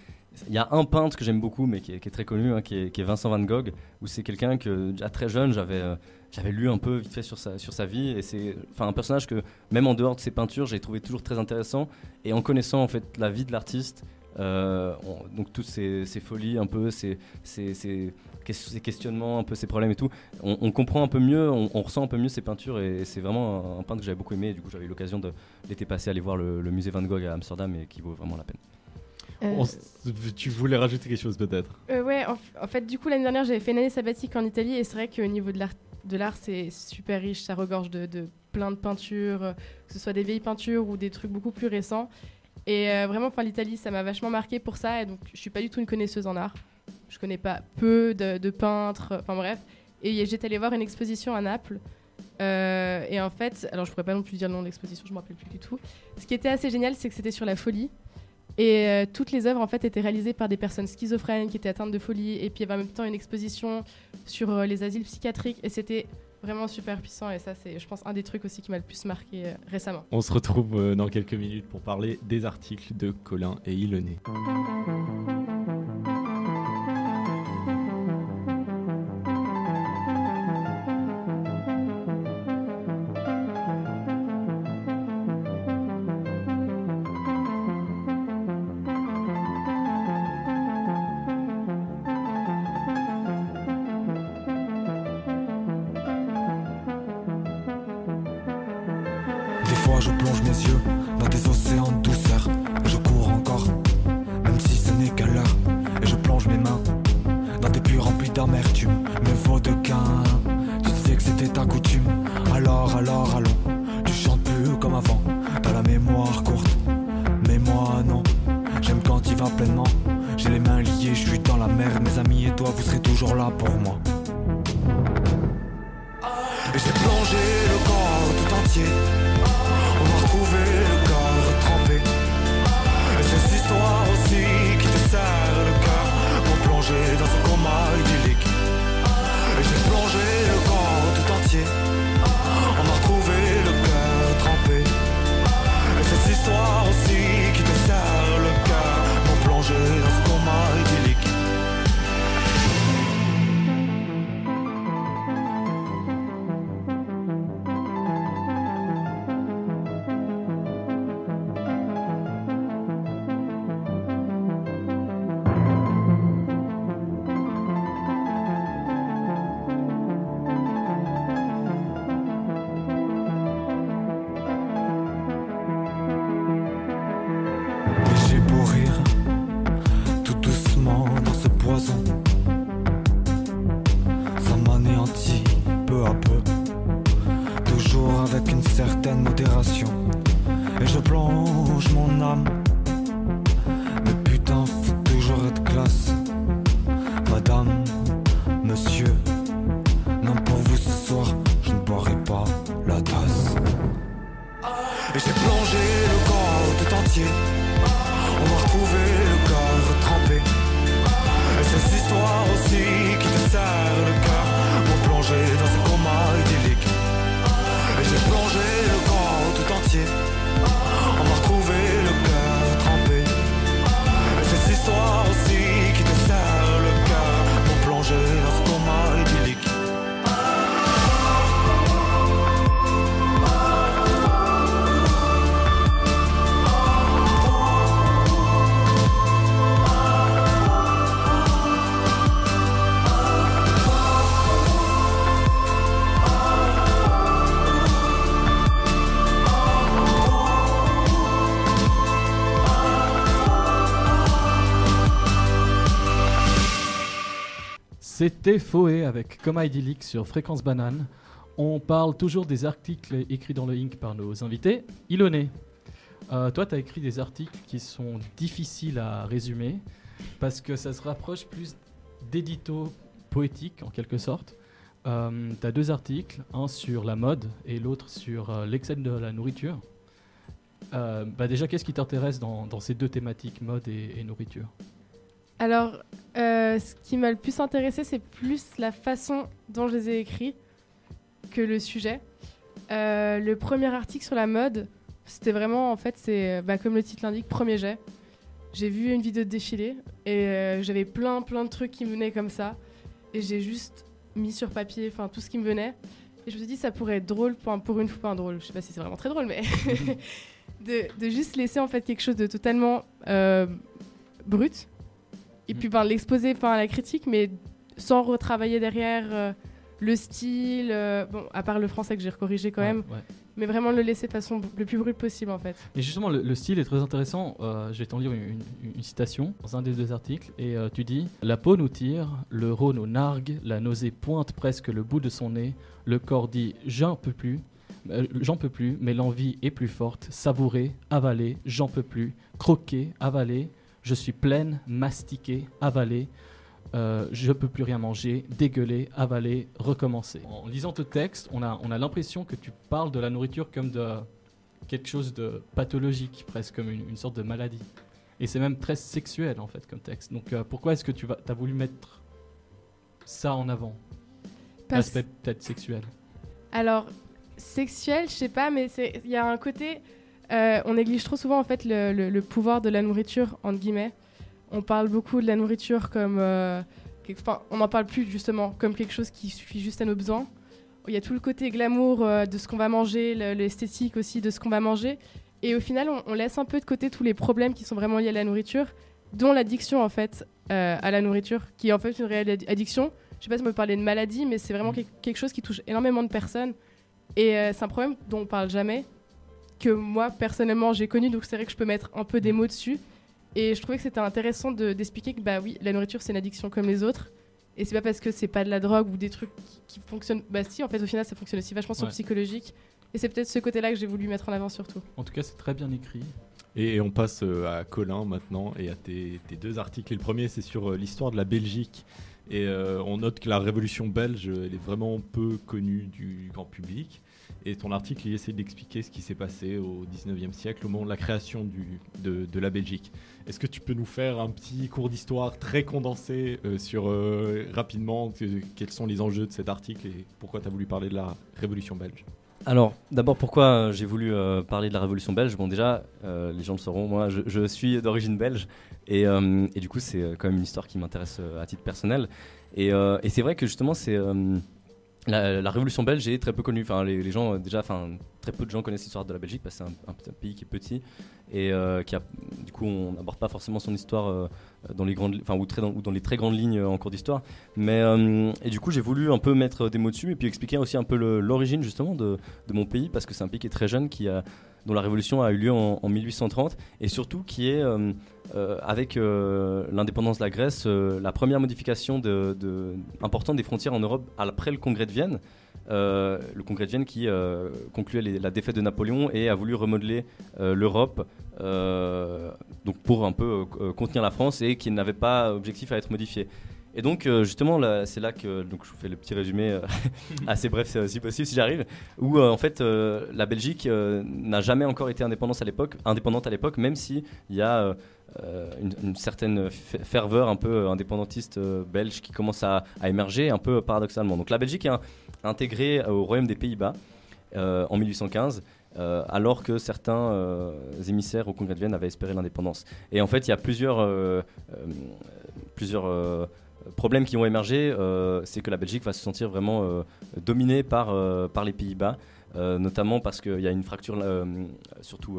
il y a un peintre que j'aime beaucoup, mais qui est, qui est très connu, hein, qui, est, qui est Vincent Van Gogh, où c'est quelqu'un que, déjà très jeune, j'avais, euh, j'avais lu un peu vite fait sur sa, sur sa vie. Et c'est enfin, un personnage que, même en dehors de ses peintures, j'ai trouvé toujours très intéressant. Et en connaissant en fait la vie de l'artiste, Euh, on- donc toutes ces, ces folies, un peu, ces, ces, ces ces questionnements, un peu ces problèmes et tout, on, on comprend un peu mieux, on, on ressent un peu mieux ces peintures et c'est vraiment un, un peintre que j'avais beaucoup aimé. Et du coup, j'avais eu l'occasion de l'été passé aller voir le, le musée Van Gogh à Amsterdam et qui vaut vraiment la peine. Euh, On tu voulais rajouter quelque chose peut-être? Euh, ouais, en, fait, du coup, l'année dernière, j'avais fait une année sabbatique en Italie et c'est vrai qu'au niveau de l'art, de l'art, c'est super riche, ça regorge de, de plein de peintures, euh, que ce soit des vieilles peintures ou des trucs beaucoup plus récents. Et euh, vraiment, enfin, l'Italie, ça m'a vachement marqué pour ça. Et donc, je suis pas du tout une connaisseuse en art. Je connais pas peu de, peintres, enfin bref. Et j'étais allée voir une exposition à Naples. Euh, et en fait, alors je pourrais pas non plus dire le nom de l'exposition, je me rappelle plus du tout. Ce qui était assez génial, c'est que c'était sur la folie. Et euh, toutes les œuvres en fait étaient réalisées par des personnes schizophrènes qui étaient atteintes de folie. Et puis il y avait en même temps une exposition sur euh, les asiles psychiatriques. Et c'était vraiment super puissant. Et ça, c'est, je pense, un des trucs aussi qui m'a le plus marqué récemment. On se retrouve dans quelques minutes pour parler des articles de Colin et Iloné. C'était Foé avec Coma idyllique sur Fréquence Banane. On parle toujours des articles écrits dans le Inc par nos invités. Iloné, euh, toi, tu as écrit des articles qui sont difficiles à résumer parce que ça se rapproche plus d'édito poétique en quelque sorte. tu as deux articles, un sur la mode et l'autre sur euh, l'excès de la nourriture. Euh, bah déjà, qu'est-ce qui t'intéresse dans, dans ces deux thématiques, mode et, et nourriture? Alors, euh, ce qui m'a le plus intéressé, c'est plus la façon dont je les ai écrits que le sujet. Euh, le premier article sur la mode, c'était vraiment, en fait, c'est bah, comme le titre l'indique, premier jet. J'ai vu une vidéo de défilé et euh, j'avais plein, plein de trucs qui me venaient comme ça. Et j'ai juste mis sur papier, enfin, tout ce qui me venait. Et je me suis dit, ça pourrait être drôle pour, un- pour une fois, un drôle. Je sais pas si c'est vraiment très drôle, mais *laughs* *laughs* de, de juste laisser en fait quelque chose de totalement brute. Et puis ben, l'exposer à la critique, mais sans retravailler derrière euh, le style. euh, bon, à part le français que j'ai recorrigé quand Ouais, même. ouais. Mais vraiment le laisser de façon le plus brute possible en fait. Et justement, le, le style est très intéressant. Euh, je vais t'en lire une, une- une citation dans un des deux articles. Et euh, tu dis La peau nous tire, le rhône nous nargue, la nausée pointe presque le bout de son nez, le corps dit J'en peux plus. J'en peux plus, mais l'envie est plus forte. Savourer, avaler, j'en peux plus. Croquer, avaler, je suis pleine, mastiquer, avaler. euh, je peux plus rien manger, dégueuler, avaler, recommencer. En lisant ce texte, on a, on a l'impression que tu parles de la nourriture comme de quelque chose de pathologique, presque comme une, une sorte de maladie. Et c'est même très sexuel en fait comme texte. Donc euh, pourquoi est-ce que tu as voulu mettre ça en avant? L'aspect peut-être sexuel. Alors, sexuel, je sais pas, mais il y a un côté. Euh, on néglige trop souvent en fait le, pouvoir de la nourriture, entre guillemets. On parle beaucoup de la nourriture comme. euh, Enfin, on n'en parle plus justement comme quelque chose qui suffit juste à nos besoins. Il y a tout le côté glamour euh, de ce qu'on va manger, le- l'esthétique aussi de ce qu'on va manger. Et au final, on, laisse un peu de côté tous les problèmes qui sont vraiment liés à la nourriture, dont l'addiction en fait à la nourriture, qui est en fait une réelle ad- addiction. Je sais pas si on peut parler de maladie, mais c'est vraiment quel- quelque chose qui touche énormément de personnes. Et c'est un problème dont on parle jamais, que moi personnellement j'ai connu, donc c'est vrai que je peux mettre un peu des mots dessus. Et je trouvais que c'était intéressant de- d'expliquer que bah oui, la nourriture c'est une addiction comme les autres. Et c'est pas parce que c'est pas de la drogue ou des trucs qui, qui fonctionnent. Bah si, en fait, au final, ça fonctionne aussi vachement sur le Ouais. psychologique. Et c'est peut-être ce côté-là que j'ai voulu mettre en avant surtout. En tout cas, c'est très bien écrit. Et on passe euh, à Colin maintenant et à tes, tes deux articles. Et le premier, c'est sur euh, l'histoire de la Belgique. Et euh, on note que la révolution belge, elle est vraiment peu connue du grand public. Et ton article, il essaie d'expliquer ce qui s'est passé au 19e siècle, au moment de la création de, la Belgique. Est-ce que tu peux nous faire un petit cours d'histoire très condensé euh, sur euh, rapidement que- quels sont les enjeux de cet article et pourquoi tu as voulu parler de la révolution belge? Alors, d'abord, pourquoi euh, j'ai voulu parler de la Révolution belge? Bon, déjà, les gens le sauront, moi, je, suis d'origine belge, et, et du coup, c'est quand même une histoire qui m'intéresse à titre personnel. Et, c'est vrai que justement, c'est la, Révolution belge est très peu connue. Enfin, les, gens, euh, déjà, enfin, très peu de gens connaissent l'histoire de la Belgique parce que c'est un, pays qui est petit et euh, qui a, du coup, on n'aborde pas forcément son histoire euh, dans les grandes, enfin, ou, très dans, ou dans les très grandes lignes en cours d'histoire. Mais et du coup, j'ai voulu un peu mettre des mots dessus et puis expliquer aussi un peu l'origine justement de, mon pays parce que c'est un pays qui est très jeune, qui a, dont la révolution a eu lieu en 1830 et surtout qui est euh, avec euh, l'indépendance de la Grèce euh, la première modification importante des frontières en Europe après le congrès de Vienne. Le congrès de Vienne qui concluait la défaite de Napoléon et a voulu remodeler l'Europe donc pour un peu contenir la France et qui n'avait pas objectif à être modifié. Et donc euh, justement c'est là que donc je vous fais le petit résumé euh, *laughs* assez bref si possible si j'arrive où euh, en fait la Belgique n'a jamais encore été indépendante à l'époque indépendante à l'époque même si il y a une, certaine ferveur un peu indépendantiste belge qui commence à, émerger un peu paradoxalement. Donc la Belgique est intégrée au Royaume des Pays-Bas en 1815. euh, alors que certains émissaires au Congrès de Vienne avaient espéré l'indépendance. Et en fait, il y a plusieurs, plusieurs problèmes qui ont émergé. Euh, c'est que la Belgique va se sentir vraiment euh, dominée par, euh, par les Pays-Bas, notamment parce qu'il y a une fracture surtout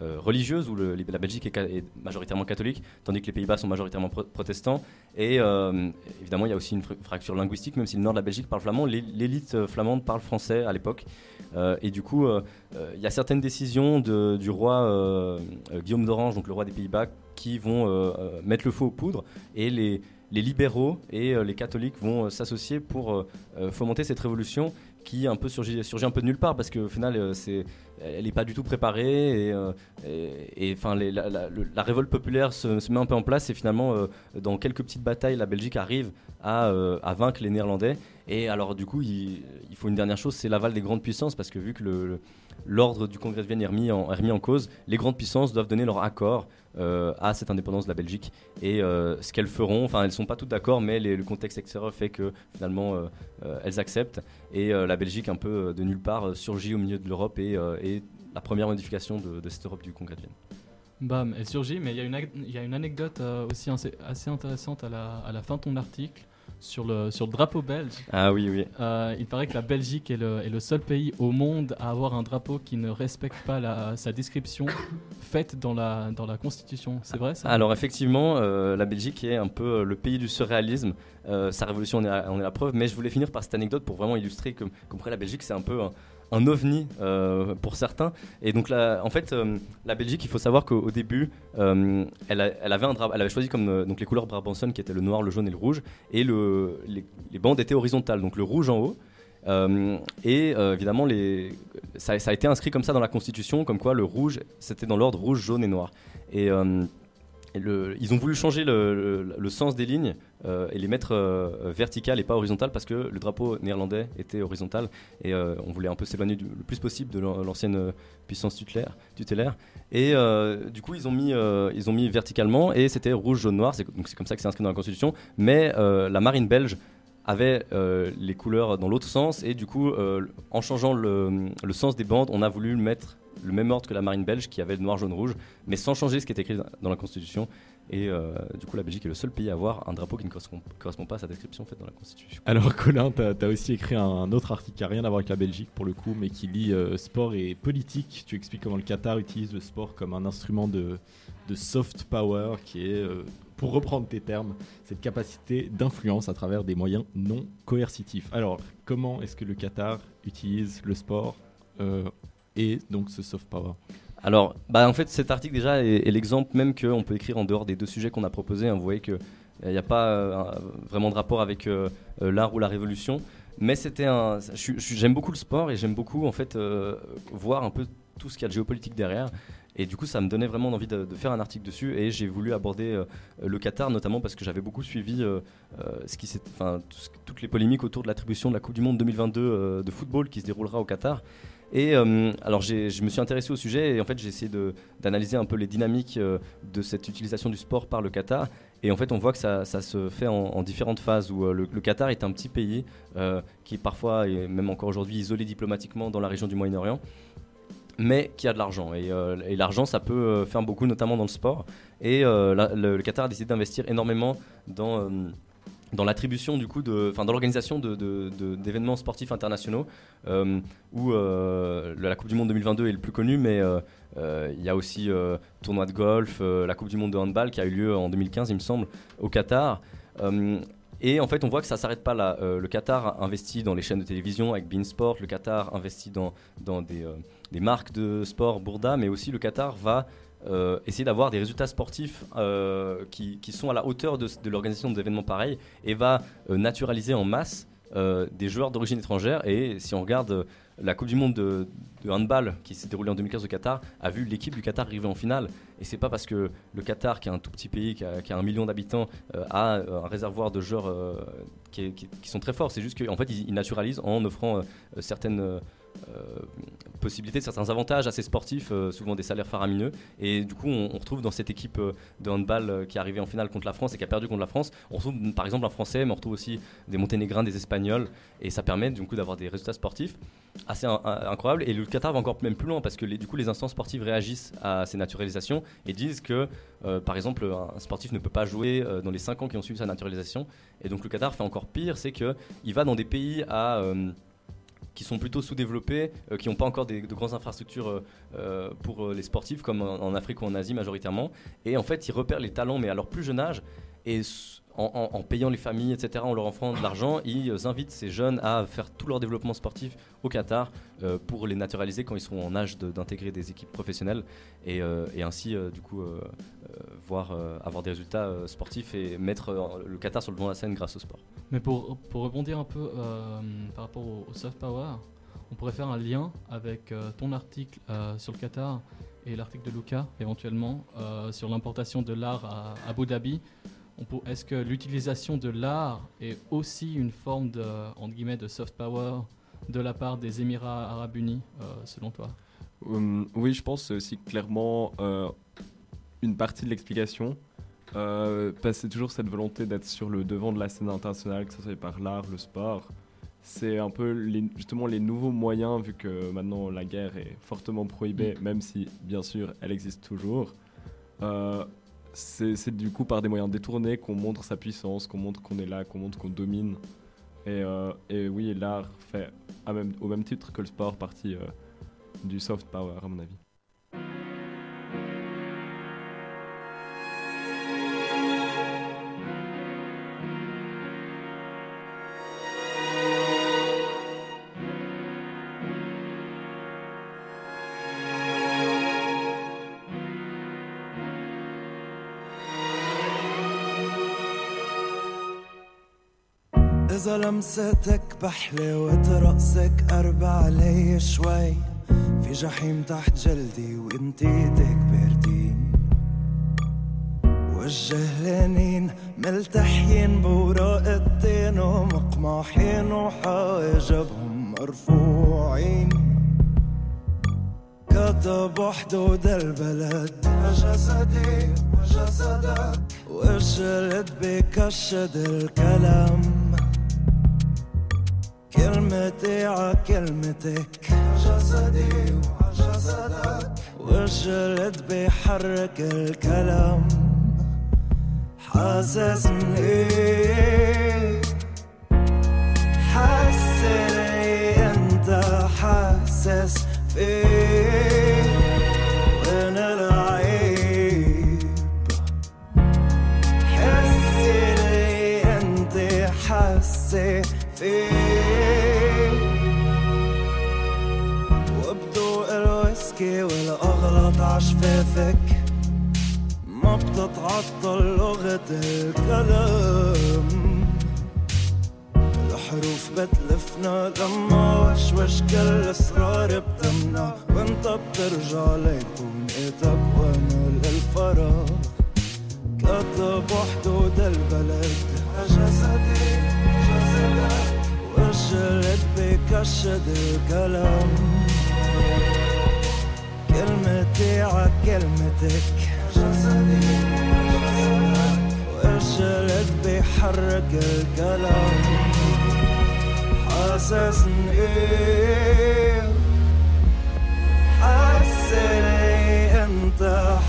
religieuse où la Belgique est, majoritairement catholique, tandis que les Pays-Bas sont majoritairement pro- protestants. Et évidemment, il y a aussi une fr- fracture linguistique, même si le nord de la Belgique parle flamand, l'é- l'élite flamande parle français à l'époque. Et du coup, il y a certaines décisions du roi Guillaume d'Orange, donc le roi des Pays-Bas, qui vont mettre le feu aux poudres. Et les, les libéraux et euh, les catholiques vont euh, s'associer pour euh, fomenter cette révolution qui un peu surgit, surgit un peu de nulle part parce qu'au final elle n'est pas du tout préparée et, la, révolte populaire se, met un peu en place et finalement dans quelques petites batailles la Belgique arrive à, vaincre les Néerlandais. Et alors du coup il, faut une dernière chose c'est l'aval des grandes puissances parce que vu que l'ordre du Congrès de Vienne en, est remis en cause les grandes puissances doivent donner leur accord euh, à cette indépendance de la Belgique et euh, ce qu'elles feront. Enfin elles sont pas toutes d'accord mais le contexte extérieur fait que finalement euh, elles acceptent. Et la Belgique un peu de nulle part surgit au milieu de l'Europe et, et la première modification de, cette Europe du Congrès de Vienne. Bam, elle surgit, mais il y, a une anecdote aussi assez, intéressante à la fin de ton article sur le, sur le drapeau belge. Ah oui, oui. Euh, il paraît que la Belgique est le, est le seul pays au monde à avoir un drapeau qui ne respecte pas la- sa description faite dans la, dans la Constitution. C'est vrai ça? Alors effectivement, euh, la Belgique est un peu euh, le pays du surréalisme. Euh, sa révolution en est, la, en est la preuve. Mais je voulais finir par cette anecdote pour vraiment illustrer que, comme la Belgique c'est un peu un, un ovni euh, pour certains. Et donc là, en fait, euh, la Belgique, il faut savoir qu'au au début, euh, elle, elle avait un elle avait choisi comme donc les couleurs Brabanson qui étaient le noir, le jaune et le rouge, et le, les, bandes étaient horizontales, donc le rouge en haut. Et évidemment, les, ça, ça a été inscrit comme ça dans la Constitution, comme quoi le rouge, c'était dans l'ordre rouge, jaune et noir. Et ils ont voulu changer le, sens des lignes euh, et les mettre euh, verticales et pas horizontales parce que le drapeau néerlandais était horizontal et euh, on voulait un peu s'éloigner le plus possible de l'an- l'ancienne puissance tutélaire. Et du coup, ils ont mis, ils ont mis verticalement et c'était rouge, jaune, noir. Donc c'est comme ça que c'est inscrit dans la Constitution. Mais la marine belge avait les couleurs dans l'autre sens et du coup, en changeant le sens des bandes, on a voulu le mettre le même ordre que la marine belge qui avait le noir, jaune, rouge, mais sans changer ce qui était écrit dans la Constitution. Et euh, du coup, la Belgique est le seul pays à avoir un drapeau qui ne correspond, pas à sa description faite dans la Constitution. Alors Colin, tu as, aussi écrit un autre article qui n'a rien à voir avec la Belgique pour le coup, mais qui lie euh, sport et politique. Tu expliques comment le Qatar utilise le sport comme un instrument de, de soft power qui est, euh, pour reprendre tes termes, cette capacité d'influence à travers des moyens non coercitifs. Alors, comment est-ce que le Qatar utilise le sport et donc ce soft power Alors, bah, en fait, cet article déjà est, l'exemple même qu'on peut écrire en dehors des deux sujets qu'on a proposés. hein. Vous voyez qu'il n'y a pas euh, vraiment de rapport avec euh, euh, l'art ou la révolution. Mais c'était un. J'aime beaucoup le sport et j'aime beaucoup en fait euh, voir un peu tout ce qu'il y a de géopolitique derrière. Et du coup, ça me donnait vraiment envie de, faire un article dessus. Et j'ai voulu aborder euh, le Qatar, notamment parce que j'avais beaucoup suivi euh, euh, ce qui enfin, toutes les polémiques autour de l'attribution de la Coupe du Monde 2022 euh, de football qui se déroulera au Qatar. Et euh, alors, je me suis intéressé au sujet et en fait, j'ai essayé d'analyser un peu les dynamiques euh, de cette utilisation du sport par le Qatar. Et en fait, on voit que ça, se fait en, en différentes phases où euh, le, Qatar est un petit pays qui parfois, et même encore aujourd'hui, isolé diplomatiquement dans la région du Moyen-Orient mais qui a de l'argent. Et, l'argent, ça peut faire beaucoup, notamment dans le sport. Et le, le Qatar a décidé d'investir énormément dans, dans l'attribution, du coup, de, enfin, dans l'organisation de- de- de- d'événements sportifs internationaux, euh, où euh, la Coupe du Monde 2022 est le plus connu, mais euh, il y a aussi tournoi de golf, la Coupe du Monde de handball qui a eu lieu en 2015, il me semble, au Qatar. Et en fait, on voit que ça s'arrête pas là. Le Qatar investit dans les chaînes de télévision avec Beansport, le Qatar investit dans, dans des, des marques de sport, Bourda, mais aussi le Qatar va euh, essayer d'avoir des résultats sportifs euh, qui, qui sont à la hauteur de, l'organisation d'événements pareils et va euh, naturaliser en masse des joueurs d'origine étrangère. Et si on regarde la Coupe du Monde de, handball qui s'est déroulée en 2015 au Qatar, a vu l'équipe du Qatar arriver en finale. Et c'est pas parce que le Qatar, qui est un tout petit pays, qui a, un million d'habitants, a un réservoir de joueurs qui, sont très forts. C'est juste qu'en fait, ils, ils naturalisent en offrant certaines euh, euh, possibilités, certains avantages ces sportifs, euh, souvent des salaires faramineux. Et du coup, on, retrouve dans cette équipe euh, de handball qui est arrivée en finale contre la France et qui a perdu contre la France, on retrouve mm, par exemple un Français, mais on retrouve aussi des Monténégrins, des Espagnols. Et ça permet du coup d'avoir des résultats sportifs assez in- in- incroyables. Et le Qatar va encore même plus loin parce que les, du coup, les instances sportives réagissent à ces naturalisations et disent que, par exemple, un sportif ne peut pas jouer dans les 5 ans qui ont suivi sa naturalisation. Et donc le Qatar fait encore pire, c'est qu'il va dans des pays à... qui sont plutôt sous-développés, euh, qui n'ont pas encore de grandes infrastructures euh, euh, pour les sportifs, comme en, en Afrique ou en Asie majoritairement. Et en fait, ils repèrent les talents, mais à leur plus jeune âge. Et en, payant les familles, etc., en leur offrant de l'argent, ils invitent ces jeunes à faire tout leur développement sportif au Qatar euh, pour les naturaliser quand ils seront en âge d'intégrer des équipes professionnelles et, euh, ainsi, euh, du coup, voir, avoir des résultats sportifs et mettre le Qatar sur le devant de la scène grâce au sport. Mais pour, pour rebondir un peu par rapport au, soft power, on pourrait faire un lien avec ton article sur le Qatar et l'article de Luca, éventuellement, sur l'importation de l'art à Abu Dhabi. Est-ce que l'utilisation de l'art est aussi une forme de, entre guillemets, de soft power de la part des Émirats arabes unis, euh, selon toi? Hum, oui, je pense que c'est aussi clairement euh, une partie de l'explication. Euh, parce que c'est toujours cette volonté d'être sur le devant de la scène internationale, que ce soit par l'art, le sport. C'est un peu les- justement les nouveaux moyens, vu que maintenant la guerre est fortement prohibée, même si bien sûr elle existe toujours. C'est du coup par des moyens détournés qu'on montre sa puissance, qu'on montre qu'on est là, qu'on montre qu'on domine. Et, euh, et oui, l'art fait au même titre que le sport partie euh, du soft power, à mon avis. إذا لمستك بحلوة رقصك قرب علي شوي. في جحيم تحت جلدي وانتي إيدك باردين وجه لينين ملتحين بوراق التين ومقماحين وحواجبهم مرفوعين. كتب حدود البلد جسدي وجسدك وجلد بكشد الكلام. كلمتي ع كلمتك. جسدي وجسدك وجلد بيحرك الكلام. حاسسني. حسني أنت حاسس فيه وين العيب. حسني أنت حاسه فيه عشفافك ما بتتعطل لغة الكلام. الحروف بتلفنا لما وشوش كل إسرار بتمنع. وانت بترجع ليكون إيدك وأنا للفراغ. كتب حدود البلد. جسدي جسدك وجلد بكشد الكلام. كلمتي ع كلمتك. وارسلك بيحرك القلم. حاسس إيه؟ حسني أنت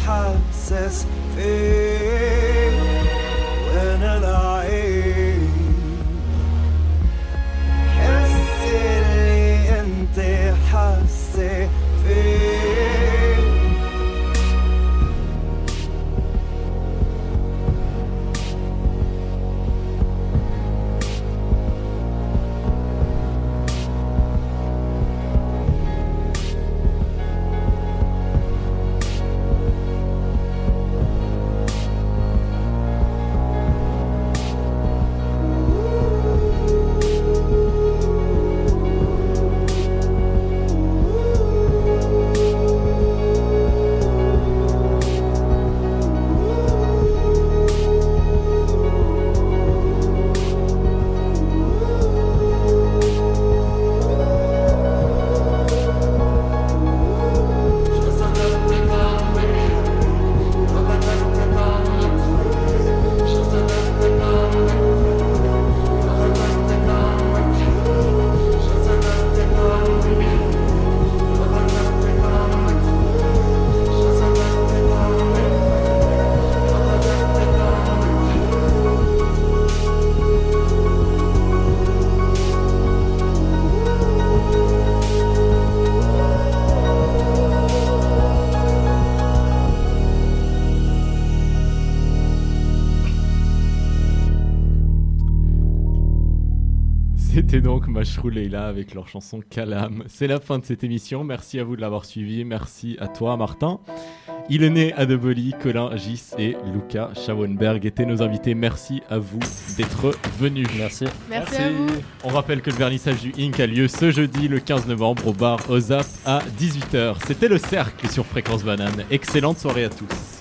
حاسس فيه وأنا العيب؟ حسي أنت حاسس Mashrou Leila avec leur chanson Kalam. C'est la fin de cette émission. Merci à vous de l'avoir suivi. Merci à toi, Martin. Il est né à Deboli, Colin Gis et Luca Schauenberg étaient nos invités. Merci à vous d'être venus. Merci. Merci à vous. On rappelle que le vernissage du Inc a lieu ce jeudi, le 15 novembre, au bar Ozap à 18h. C'était le cercle sur Fréquence Banane. Excellente soirée à tous.